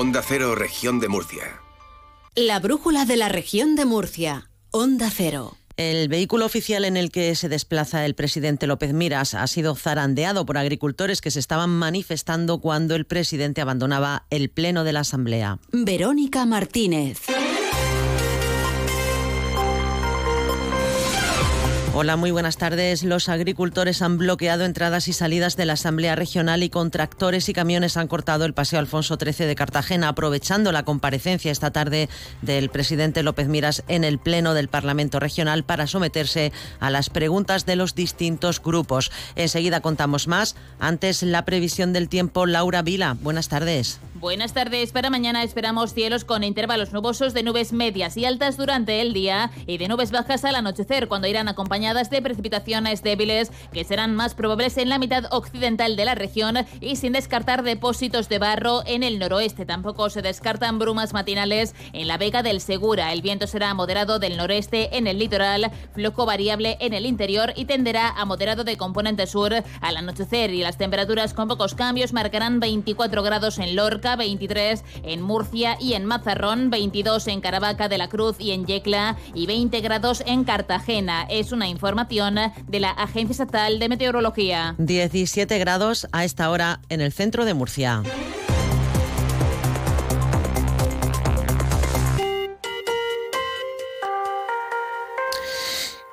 Onda Cero, región de Murcia. La brújula de la región de Murcia. Onda Cero. El vehículo oficial en el que se desplaza el presidente López Miras ha sido zarandeado por agricultores que se estaban manifestando cuando el presidente abandonaba el pleno de la Asamblea. Verónica Martínez. Hola, muy buenas tardes. Los agricultores han bloqueado entradas y salidas de la Asamblea Regional y con tractores y camiones han cortado el paseo Alfonso XIII de Cartagena, aprovechando la comparecencia esta tarde del presidente López Miras en el Pleno del Parlamento Regional para someterse a las preguntas de los distintos grupos. Enseguida contamos más. Antes, la previsión del tiempo. Laura Vila, buenas tardes. Buenas tardes. Para mañana esperamos cielos con intervalos nubosos de nubes medias y altas durante el día y de nubes bajas al anochecer, cuando irán acompañadas de precipitaciones débiles que serán más probables en la mitad occidental de la región y sin descartar depósitos de barro en el noroeste. Tampoco se descartan brumas matinales en la Vega del Segura. El viento será moderado del noreste en el litoral, flojo variable en el interior y tenderá a moderado de componente sur al anochecer y las temperaturas con pocos cambios marcarán 24 grados en Lorca 23 en Murcia y en Mazarrón, 22 en Caravaca de la Cruz y en Yecla y 20 grados en Cartagena. Es una información de la Agencia Estatal de Meteorología. 17 grados a esta hora en el centro de Murcia.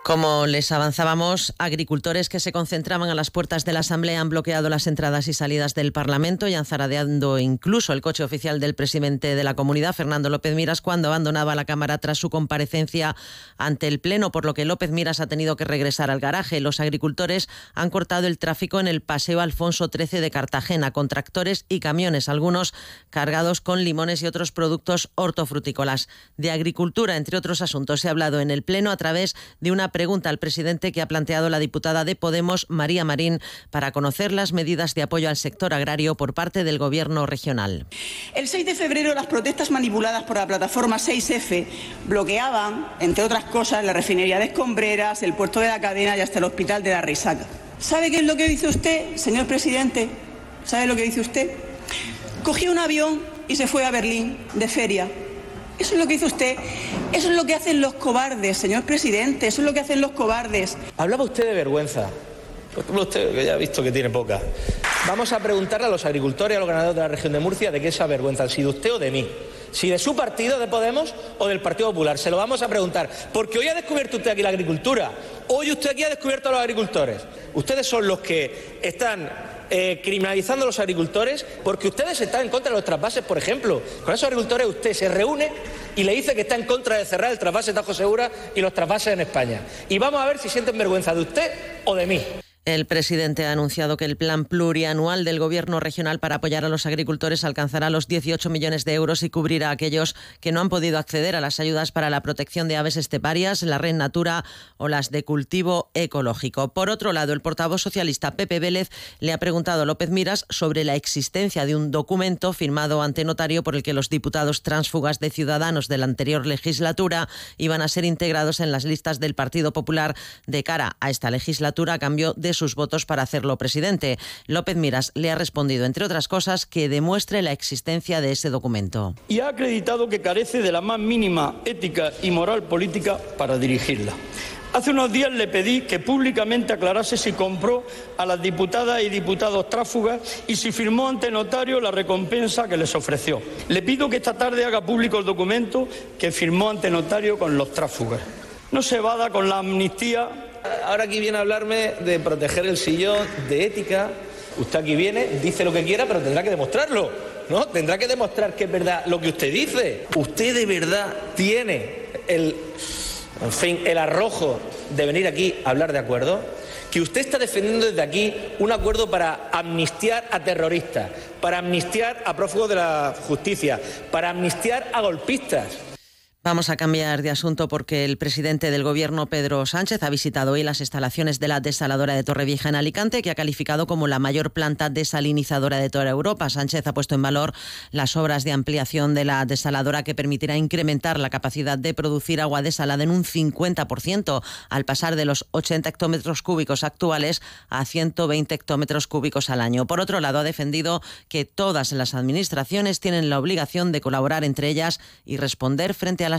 Como les avanzábamos, agricultores que se concentraban a las puertas de la Asamblea han bloqueado las entradas y salidas del Parlamento y han zaradeando incluso el coche oficial del presidente de la comunidad, Fernando López Miras, cuando abandonaba la Cámara tras su comparecencia ante el Pleno, por lo que López Miras ha tenido que regresar al garaje. Los agricultores han cortado el tráfico en el Paseo Alfonso XIII de Cartagena con tractores y camiones, algunos cargados con limones y otros productos hortofrutícolas. De agricultura, entre otros asuntos, se ha hablado en el Pleno a través de una pregunta al presidente que ha planteado la diputada de Podemos, María Marín, para conocer las medidas de apoyo al sector agrario por parte del Gobierno regional. El 6 de febrero las protestas manipuladas por la plataforma 6F bloqueaban, entre otras cosas, la refinería de Escombreras, el puerto de la cadena y hasta el hospital de la Risaca. ¿Sabe qué es lo que dice usted, señor presidente? ¿Sabe lo que dice usted? Cogió un avión y se fue a Berlín de feria eso es lo que hizo usted. Eso es lo que hacen los cobardes, señor presidente. Eso es lo que hacen los cobardes. Hablaba usted de vergüenza. Pues usted, que ya ha visto que tiene poca. Vamos a preguntarle a los agricultores a los ganaderos de la región de Murcia de qué esa vergüenza, si de usted o de mí. Si de su partido, de Podemos o del Partido Popular. Se lo vamos a preguntar. Porque hoy ha descubierto usted aquí la agricultura. Hoy usted aquí ha descubierto a los agricultores. Ustedes son los que están eh, criminalizando a los agricultores porque ustedes están en contra de los trasvases, por ejemplo. Con esos agricultores usted se reúne y le dice que está en contra de cerrar el trasvase Tajo Segura y los trasvases en España. Y vamos a ver si sienten vergüenza de usted o de mí. El presidente ha anunciado que el plan plurianual del Gobierno regional para apoyar a los agricultores alcanzará los 18 millones de euros y cubrirá a aquellos que no han podido acceder a las ayudas para la protección de aves esteparias, la red natura o las de cultivo ecológico. Por otro lado, el portavoz socialista Pepe Vélez le ha preguntado a López Miras sobre la existencia de un documento firmado ante notario por el que los diputados transfugas de Ciudadanos de la anterior legislatura iban a ser integrados en las listas del Partido Popular de cara a esta legislatura a cambio de sus votos para hacerlo presidente. López Miras le ha respondido, entre otras cosas, que demuestre la existencia de ese documento. Y ha acreditado que carece de la más mínima ética y moral política para dirigirla. Hace unos días le pedí que públicamente aclarase si compró a las diputadas y diputados tráfugas y si firmó ante notario la recompensa que les ofreció. Le pido que esta tarde haga público el documento que firmó ante notario con los tráfugas. No se vada con la amnistía Ahora aquí viene a hablarme de proteger el sillón, de ética. Usted aquí viene, dice lo que quiera, pero tendrá que demostrarlo. ¿No? Tendrá que demostrar que es verdad lo que usted dice. Usted de verdad tiene el, en fin, el arrojo de venir aquí a hablar de acuerdo. Que usted está defendiendo desde aquí un acuerdo para amnistiar a terroristas, para amnistiar a prófugos de la justicia, para amnistiar a golpistas. Vamos a cambiar de asunto porque el presidente del Gobierno, Pedro Sánchez, ha visitado hoy las instalaciones de la desaladora de Torrevieja en Alicante, que ha calificado como la mayor planta desalinizadora de toda Europa. Sánchez ha puesto en valor las obras de ampliación de la desaladora que permitirá incrementar la capacidad de producir agua desalada en un 50%, al pasar de los 80 hectómetros cúbicos actuales a 120 hectómetros cúbicos al año. Por otro lado, ha defendido que todas las administraciones tienen la obligación de colaborar entre ellas y responder frente a la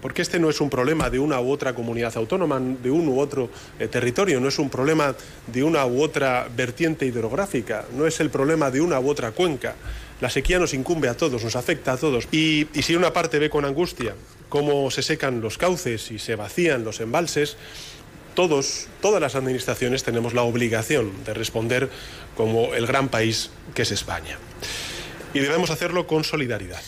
Porque este no es un problema de una u otra comunidad autónoma, de un u otro eh, territorio, no es un problema de una u otra vertiente hidrográfica, no es el problema de una u otra cuenca. La sequía nos incumbe a todos, nos afecta a todos. Y, y si una parte ve con angustia cómo se secan los cauces y se vacían los embalses, todos, todas las administraciones tenemos la obligación de responder como el gran país que es España. Y debemos hacerlo con solidaridad.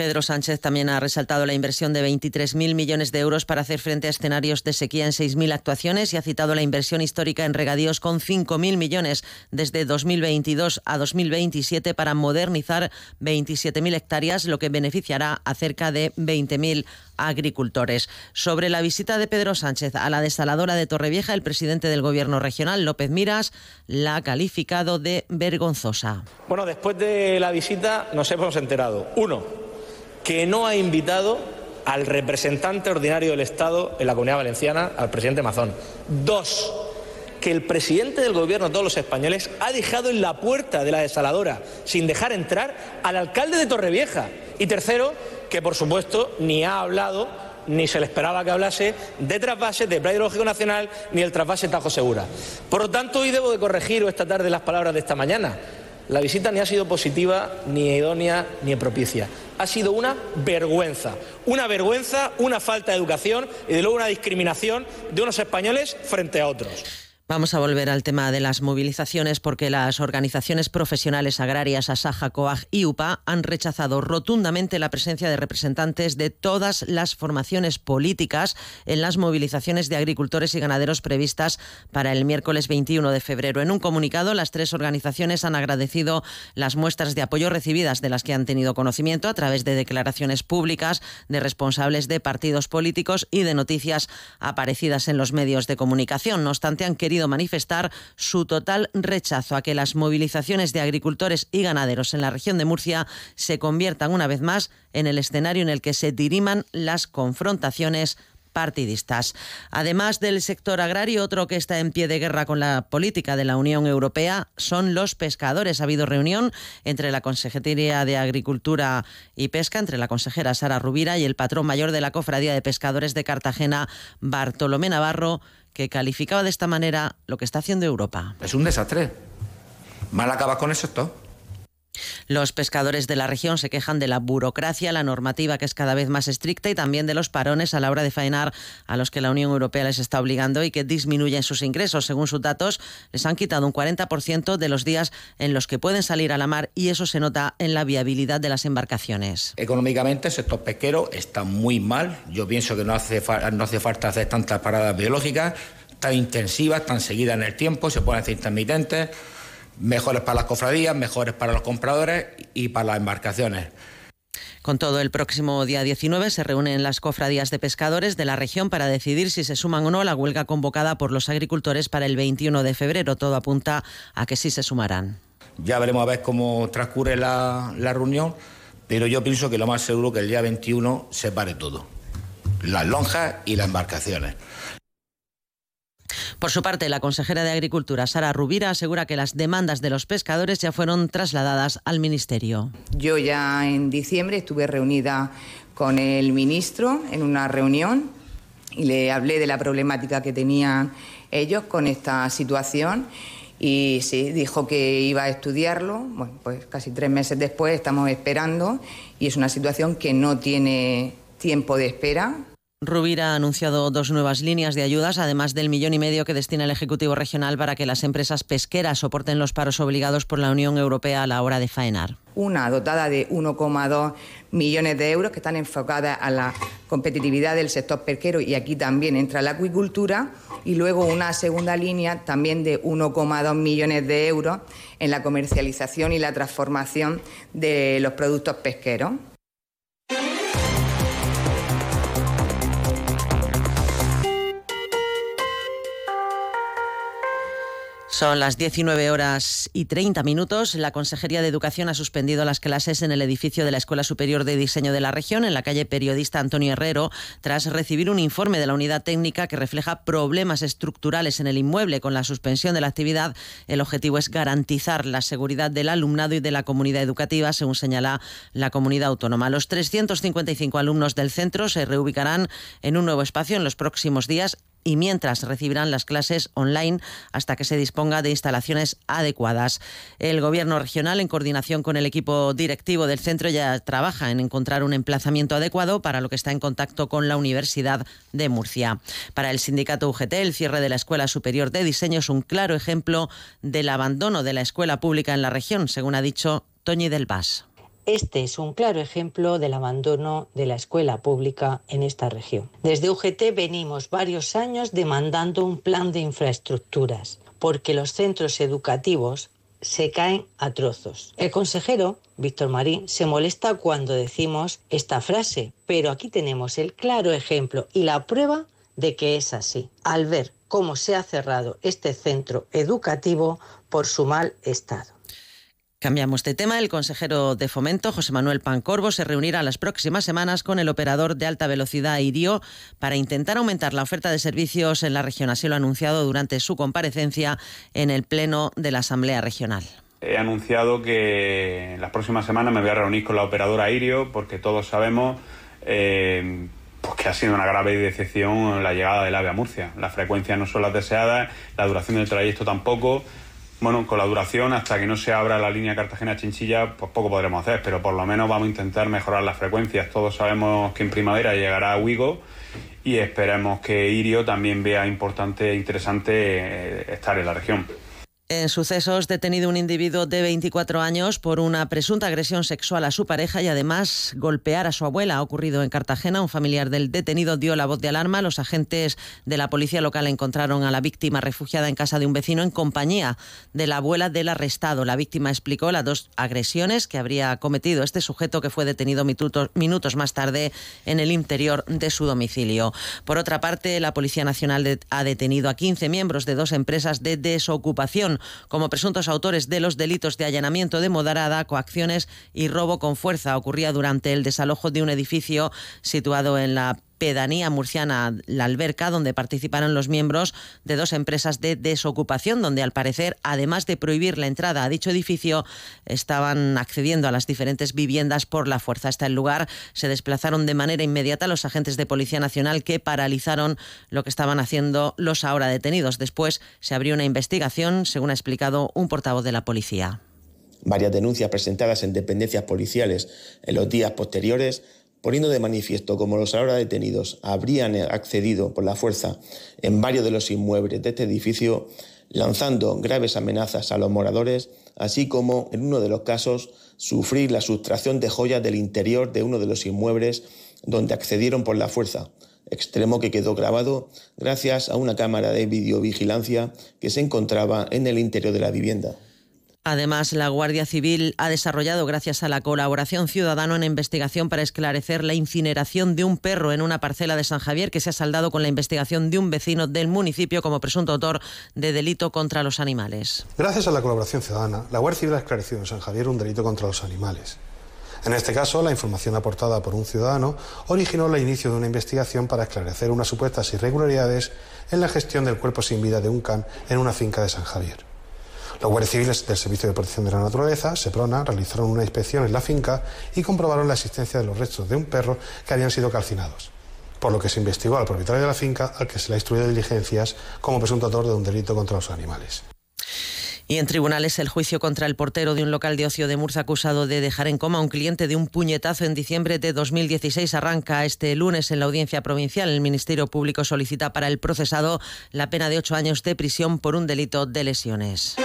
Pedro Sánchez también ha resaltado la inversión de 23.000 millones de euros para hacer frente a escenarios de sequía en 6.000 actuaciones y ha citado la inversión histórica en regadíos con 5.000 millones desde 2022 a 2027 para modernizar 27.000 hectáreas, lo que beneficiará a cerca de 20.000 agricultores. Sobre la visita de Pedro Sánchez a la desaladora de Torrevieja, el presidente del Gobierno regional, López Miras, la ha calificado de vergonzosa. Bueno, después de la visita nos hemos enterado, uno, que no ha invitado al representante ordinario del Estado en la Comunidad Valenciana, al presidente Mazón. Dos, que el presidente del Gobierno de todos los españoles ha dejado en la puerta de la desaladora, sin dejar entrar, al alcalde de Torrevieja. Y tercero, que por supuesto ni ha hablado ni se le esperaba que hablase de trasvases de Plan Hidrológico Nacional ni el trasvase Tajo Segura. Por lo tanto, hoy debo de corregir esta tarde las palabras de esta mañana. La visita ni ha sido positiva, ni idónea, ni propicia. Ha sido una vergüenza. Una vergüenza, una falta de educación y de luego una discriminación de unos españoles frente a otros. Vamos a volver al tema de las movilizaciones porque las organizaciones profesionales agrarias Asaja, COAG y UPA han rechazado rotundamente la presencia de representantes de todas las formaciones políticas en las movilizaciones de agricultores y ganaderos previstas para el miércoles 21 de febrero. En un comunicado, las tres organizaciones han agradecido las muestras de apoyo recibidas de las que han tenido conocimiento a través de declaraciones públicas de responsables de partidos políticos y de noticias aparecidas en los medios de comunicación. No obstante, han querido manifestar su total rechazo a que las movilizaciones de agricultores y ganaderos en la región de Murcia se conviertan una vez más en el escenario en el que se diriman las confrontaciones partidistas. Además del sector agrario, otro que está en pie de guerra con la política de la Unión Europea son los pescadores. Ha habido reunión entre la Consejería de Agricultura y Pesca, entre la consejera Sara Rubira y el patrón mayor de la Cofradía de Pescadores de Cartagena, Bartolomé Navarro, que calificaba de esta manera lo que está haciendo Europa. Es un desastre. Mal acaba con eso esto. Los pescadores de la región se quejan de la burocracia, la normativa que es cada vez más estricta y también de los parones a la hora de faenar a los que la Unión Europea les está obligando y que disminuyen sus ingresos. Según sus datos, les han quitado un 40% de los días en los que pueden salir a la mar y eso se nota en la viabilidad de las embarcaciones. Económicamente el sector pesquero está muy mal. Yo pienso que no hace, no hace falta hacer tantas paradas biológicas tan intensivas, tan seguidas en el tiempo, se pueden hacer intermitentes mejores para las cofradías, mejores para los compradores y para las embarcaciones. Con todo, el próximo día 19 se reúnen las cofradías de pescadores de la región para decidir si se suman o no a la huelga convocada por los agricultores para el 21 de febrero. Todo apunta a que sí se sumarán. Ya veremos a ver cómo transcurre la, la reunión, pero yo pienso que lo más seguro es que el día 21 se pare todo. Las lonjas y las embarcaciones. Por su parte, la consejera de Agricultura, Sara Rubira, asegura que las demandas de los pescadores ya fueron trasladadas al Ministerio. Yo ya en diciembre estuve reunida con el ministro en una reunión y le hablé de la problemática que tenían ellos con esta situación y sí, dijo que iba a estudiarlo. Bueno, pues casi tres meses después estamos esperando y es una situación que no tiene tiempo de espera. Rubira ha anunciado dos nuevas líneas de ayudas, además del millón y medio que destina el Ejecutivo Regional para que las empresas pesqueras soporten los paros obligados por la Unión Europea a la hora de faenar. Una dotada de 1,2 millones de euros que están enfocadas a la competitividad del sector pesquero y aquí también entra la acuicultura y luego una segunda línea también de 1,2 millones de euros en la comercialización y la transformación de los productos pesqueros. Son las 19 horas y 30 minutos. La Consejería de Educación ha suspendido las clases en el edificio de la Escuela Superior de Diseño de la región, en la calle Periodista Antonio Herrero, tras recibir un informe de la unidad técnica que refleja problemas estructurales en el inmueble. Con la suspensión de la actividad, el objetivo es garantizar la seguridad del alumnado y de la comunidad educativa, según señala la comunidad autónoma. Los 355 alumnos del centro se reubicarán en un nuevo espacio en los próximos días y mientras recibirán las clases online hasta que se disponga de instalaciones adecuadas. El Gobierno regional, en coordinación con el equipo directivo del centro, ya trabaja en encontrar un emplazamiento adecuado para lo que está en contacto con la Universidad de Murcia. Para el sindicato UGT, el cierre de la Escuela Superior de Diseño es un claro ejemplo del abandono de la escuela pública en la región, según ha dicho Toñi del Bas. Este es un claro ejemplo del abandono de la escuela pública en esta región. Desde UGT venimos varios años demandando un plan de infraestructuras, porque los centros educativos se caen a trozos. El consejero, Víctor Marín, se molesta cuando decimos esta frase, pero aquí tenemos el claro ejemplo y la prueba de que es así, al ver cómo se ha cerrado este centro educativo por su mal estado. Cambiamos de tema. El consejero de Fomento, José Manuel Pancorbo, se reunirá las próximas semanas con el operador de alta velocidad Irio para intentar aumentar la oferta de servicios en la región. Así lo ha anunciado durante su comparecencia en el Pleno de la Asamblea Regional. He anunciado que en las próximas semanas me voy a reunir con la operadora Irio porque todos sabemos eh, pues que ha sido una grave decepción la llegada del AVE a Murcia. Las frecuencias no son las deseadas, la duración del trayecto tampoco bueno, con la duración, hasta que no se abra la línea Cartagena-Chinchilla, pues poco podremos hacer, pero por lo menos vamos a intentar mejorar las frecuencias. Todos sabemos que en primavera llegará Wigo y esperemos que Irio también vea importante e interesante eh, estar en la región. En sucesos, detenido un individuo de 24 años por una presunta agresión sexual a su pareja y además golpear a su abuela. Ha ocurrido en Cartagena. Un familiar del detenido dio la voz de alarma. Los agentes de la policía local encontraron a la víctima refugiada en casa de un vecino en compañía de la abuela del arrestado. La víctima explicó las dos agresiones que habría cometido este sujeto que fue detenido minutos, más tarde en el interior de su domicilio. Por otra parte, la Policía Nacional ha detenido a 15 miembros de dos empresas de desocupación como presuntos autores de los delitos de allanamiento de moderada, coacciones y robo con fuerza. Ocurría durante el desalojo de un edificio situado en la pedanía murciana La Alberca, donde participaron los miembros de dos empresas de desocupación, donde al parecer, además de prohibir la entrada a dicho edificio, estaban accediendo a las diferentes viviendas por la fuerza. Hasta el lugar se desplazaron de manera inmediata los agentes de Policía Nacional que paralizaron lo que estaban haciendo los ahora detenidos. Después se abrió una investigación, según ha explicado un portavoz de la policía. Varias denuncias presentadas en dependencias policiales en los días posteriores poniendo de manifiesto cómo los ahora detenidos habrían accedido por la fuerza en varios de los inmuebles de este edificio, lanzando graves amenazas a los moradores, así como, en uno de los casos, sufrir la sustracción de joyas del interior de uno de los inmuebles donde accedieron por la fuerza, extremo que quedó grabado gracias a una cámara de videovigilancia que se encontraba en el interior de la vivienda. Además, la Guardia Civil ha desarrollado, gracias a la colaboración ciudadana, una investigación para esclarecer la incineración de un perro en una parcela de San Javier que se ha saldado con la investigación de un vecino del municipio como presunto autor de delito contra los animales. Gracias a la colaboración ciudadana, la Guardia Civil ha esclarecido en San Javier un delito contra los animales. En este caso, la información aportada por un ciudadano originó el inicio de una investigación para esclarecer unas supuestas irregularidades en la gestión del cuerpo sin vida de un can en una finca de San Javier. Los guardias civiles del Servicio de Protección de la Naturaleza, SEPRONA, realizaron una inspección en la finca y comprobaron la existencia de los restos de un perro que habían sido calcinados. Por lo que se investigó al propietario de la finca, al que se le ha instruido diligencias como presunto autor de un delito contra los animales. Y en tribunales el juicio contra el portero de un local de ocio de Murcia acusado de dejar en coma a un cliente de un puñetazo en diciembre de 2016 arranca este lunes en la audiencia provincial. El Ministerio Público solicita para el procesado la pena de ocho años de prisión por un delito de lesiones.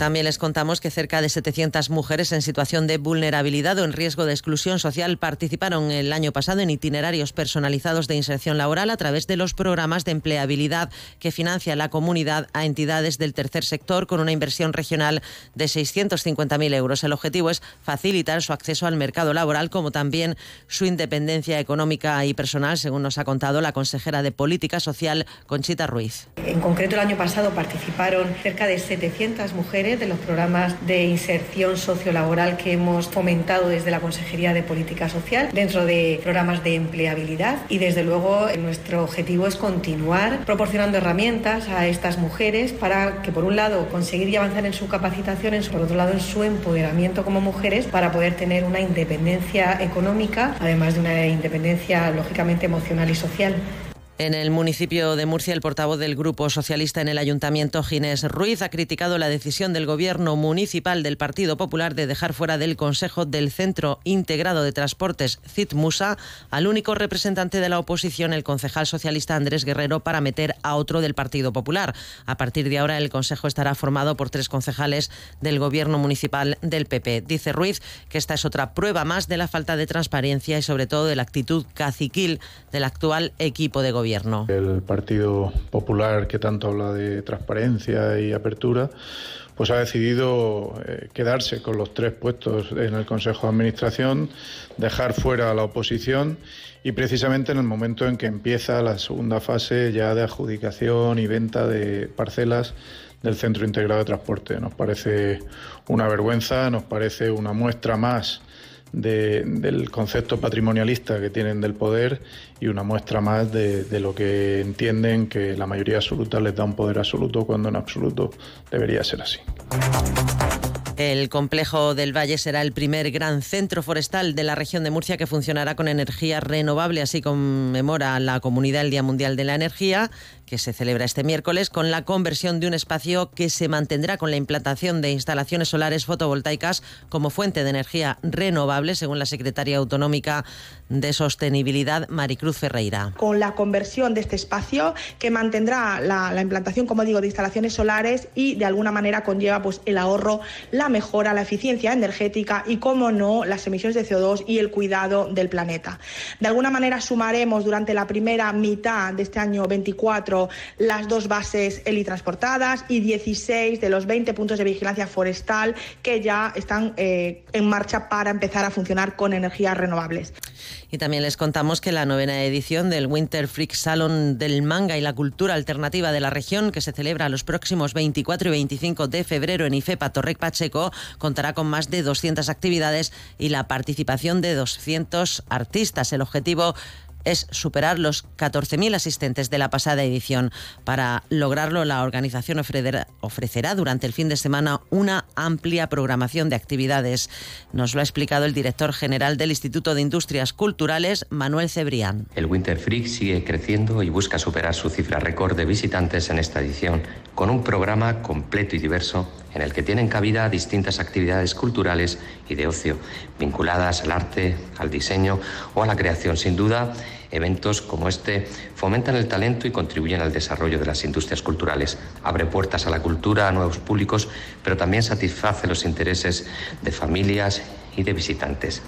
También les contamos que cerca de 700 mujeres en situación de vulnerabilidad o en riesgo de exclusión social participaron el año pasado en itinerarios personalizados de inserción laboral a través de los programas de empleabilidad que financia la comunidad a entidades del tercer sector con una inversión regional de 650.000 euros. El objetivo es facilitar su acceso al mercado laboral como también su independencia económica y personal, según nos ha contado la consejera de Política Social, Conchita Ruiz. En concreto, el año pasado participaron cerca de 700 mujeres de los programas de inserción sociolaboral que hemos fomentado desde la Consejería de Política Social dentro de programas de empleabilidad y desde luego nuestro objetivo es continuar proporcionando herramientas a estas mujeres para que por un lado conseguir y avanzar en su capacitación, en por otro lado en su empoderamiento como mujeres para poder tener una independencia económica, además de una independencia lógicamente emocional y social. En el municipio de Murcia, el portavoz del Grupo Socialista en el Ayuntamiento, Ginés Ruiz, ha criticado la decisión del Gobierno municipal del Partido Popular de dejar fuera del Consejo del Centro Integrado de Transportes CITMUSA al único representante de la oposición, el concejal socialista Andrés Guerrero, para meter a otro del Partido Popular. A partir de ahora, el Consejo estará formado por tres concejales del Gobierno municipal del PP. Dice Ruiz que esta es otra prueba más de la falta de transparencia y sobre todo de la actitud caciquil del actual equipo de gobierno. El Partido Popular, que tanto habla de transparencia y apertura, pues ha decidido eh, quedarse con los tres puestos en el Consejo de Administración, dejar fuera a la oposición y precisamente en el momento en que empieza la segunda fase ya de adjudicación y venta de parcelas del Centro Integrado de Transporte. Nos parece una vergüenza, nos parece una muestra más del concepto patrimonialista que tienen del poder y una muestra más de, de, lo que entienden que la mayoría absoluta les da un poder absoluto cuando en absoluto debería ser así. El complejo del Valle será el primer gran centro forestal de la región de Murcia que funcionará con energía renovable, así conmemora la Comunidad el Día Mundial de la Energía que se celebra este miércoles con la conversión de un espacio que se mantendrá con la implantación de instalaciones solares fotovoltaicas como fuente de energía renovable, según la secretaria autonómica de Sostenibilidad, Maricruz Ferreira. Con la conversión de este espacio que mantendrá la, la implantación, como digo, de instalaciones solares y de alguna manera conlleva pues, el ahorro, la mejora, la eficiencia energética y, como no, las emisiones de CO2 y el cuidado del planeta. De alguna manera sumaremos durante la primera mitad de este año 24 las dos bases helitransportadas y 16 de los 20 puntos de vigilancia forestal que ya están eh, en marcha para empezar a funcionar con energías renovables. Y también les contamos que la novena edición del Winter Freak Salon del manga y la cultura alternativa de la región, que se celebra los próximos 24 y 25 de febrero en IFEPA Torrec Pacheco, contará con más de 200 actividades y la participación de 200 artistas. El objetivo es superar los 14.000 asistentes de la pasada edición. Para lograrlo, la organización ofrecerá durante el fin de semana una amplia programación de actividades. Nos lo ha explicado el director general del Instituto de Industrias Culturales, Manuel Cebrián. El Winter Freak sigue creciendo y busca superar su cifra récord de visitantes en esta edición, con un programa completo y diverso en el que tienen cabida distintas actividades culturales y de ocio, vinculadas al arte, al diseño o a la creación. Sin duda, eventos como este fomentan el talento y contribuyen al desarrollo de las industrias culturales. Abre puertas a la cultura, a nuevos públicos, pero también satisface los intereses de familias y de visitantes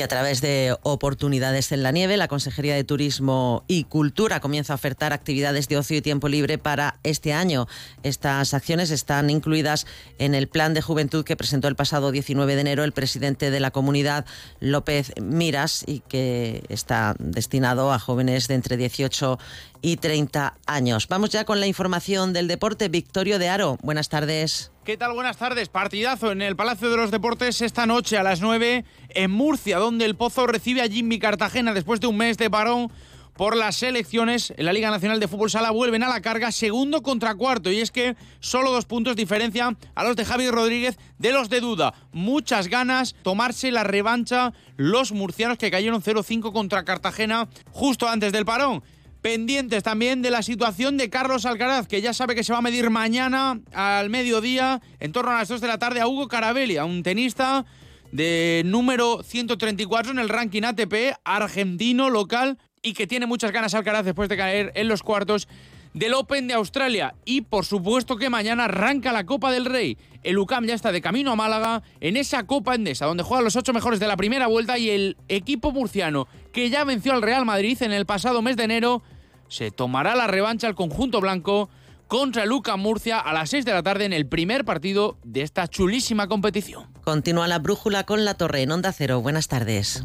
y a través de oportunidades en la nieve, la Consejería de Turismo y Cultura comienza a ofertar actividades de ocio y tiempo libre para este año. Estas acciones están incluidas en el plan de juventud que presentó el pasado 19 de enero el presidente de la comunidad, López Miras, y que está destinado a jóvenes de entre 18 y 30 años. Vamos ya con la información del deporte. Victorio de Aro, buenas tardes. ¿Qué tal? Buenas tardes. Partidazo en el Palacio de los Deportes esta noche a las 9 en Murcia, donde el Pozo recibe a Jimmy Cartagena después de un mes de parón por las elecciones en la Liga Nacional de Fútbol Sala vuelven a la carga segundo contra cuarto y es que solo dos puntos diferencia a los de Javi Rodríguez de los de Duda. Muchas ganas tomarse la revancha los murcianos que cayeron 0-5 contra Cartagena justo antes del parón. Pendientes también de la situación de Carlos Alcaraz, que ya sabe que se va a medir mañana al mediodía, en torno a las 2 de la tarde, a Hugo Carabelli, a un tenista de número 134 en el ranking ATP, argentino, local, y que tiene muchas ganas Alcaraz después de caer en los cuartos del Open de Australia. Y por supuesto que mañana arranca la Copa del Rey. El UCAM ya está de camino a Málaga en esa Copa Endesa, donde juegan los ocho mejores de la primera vuelta y el equipo murciano, que ya venció al Real Madrid en el pasado mes de enero, se tomará la revancha al conjunto blanco contra el UCAM Murcia a las 6 de la tarde en el primer partido de esta chulísima competición. Continúa la brújula con la torre en Onda Cero. Buenas tardes.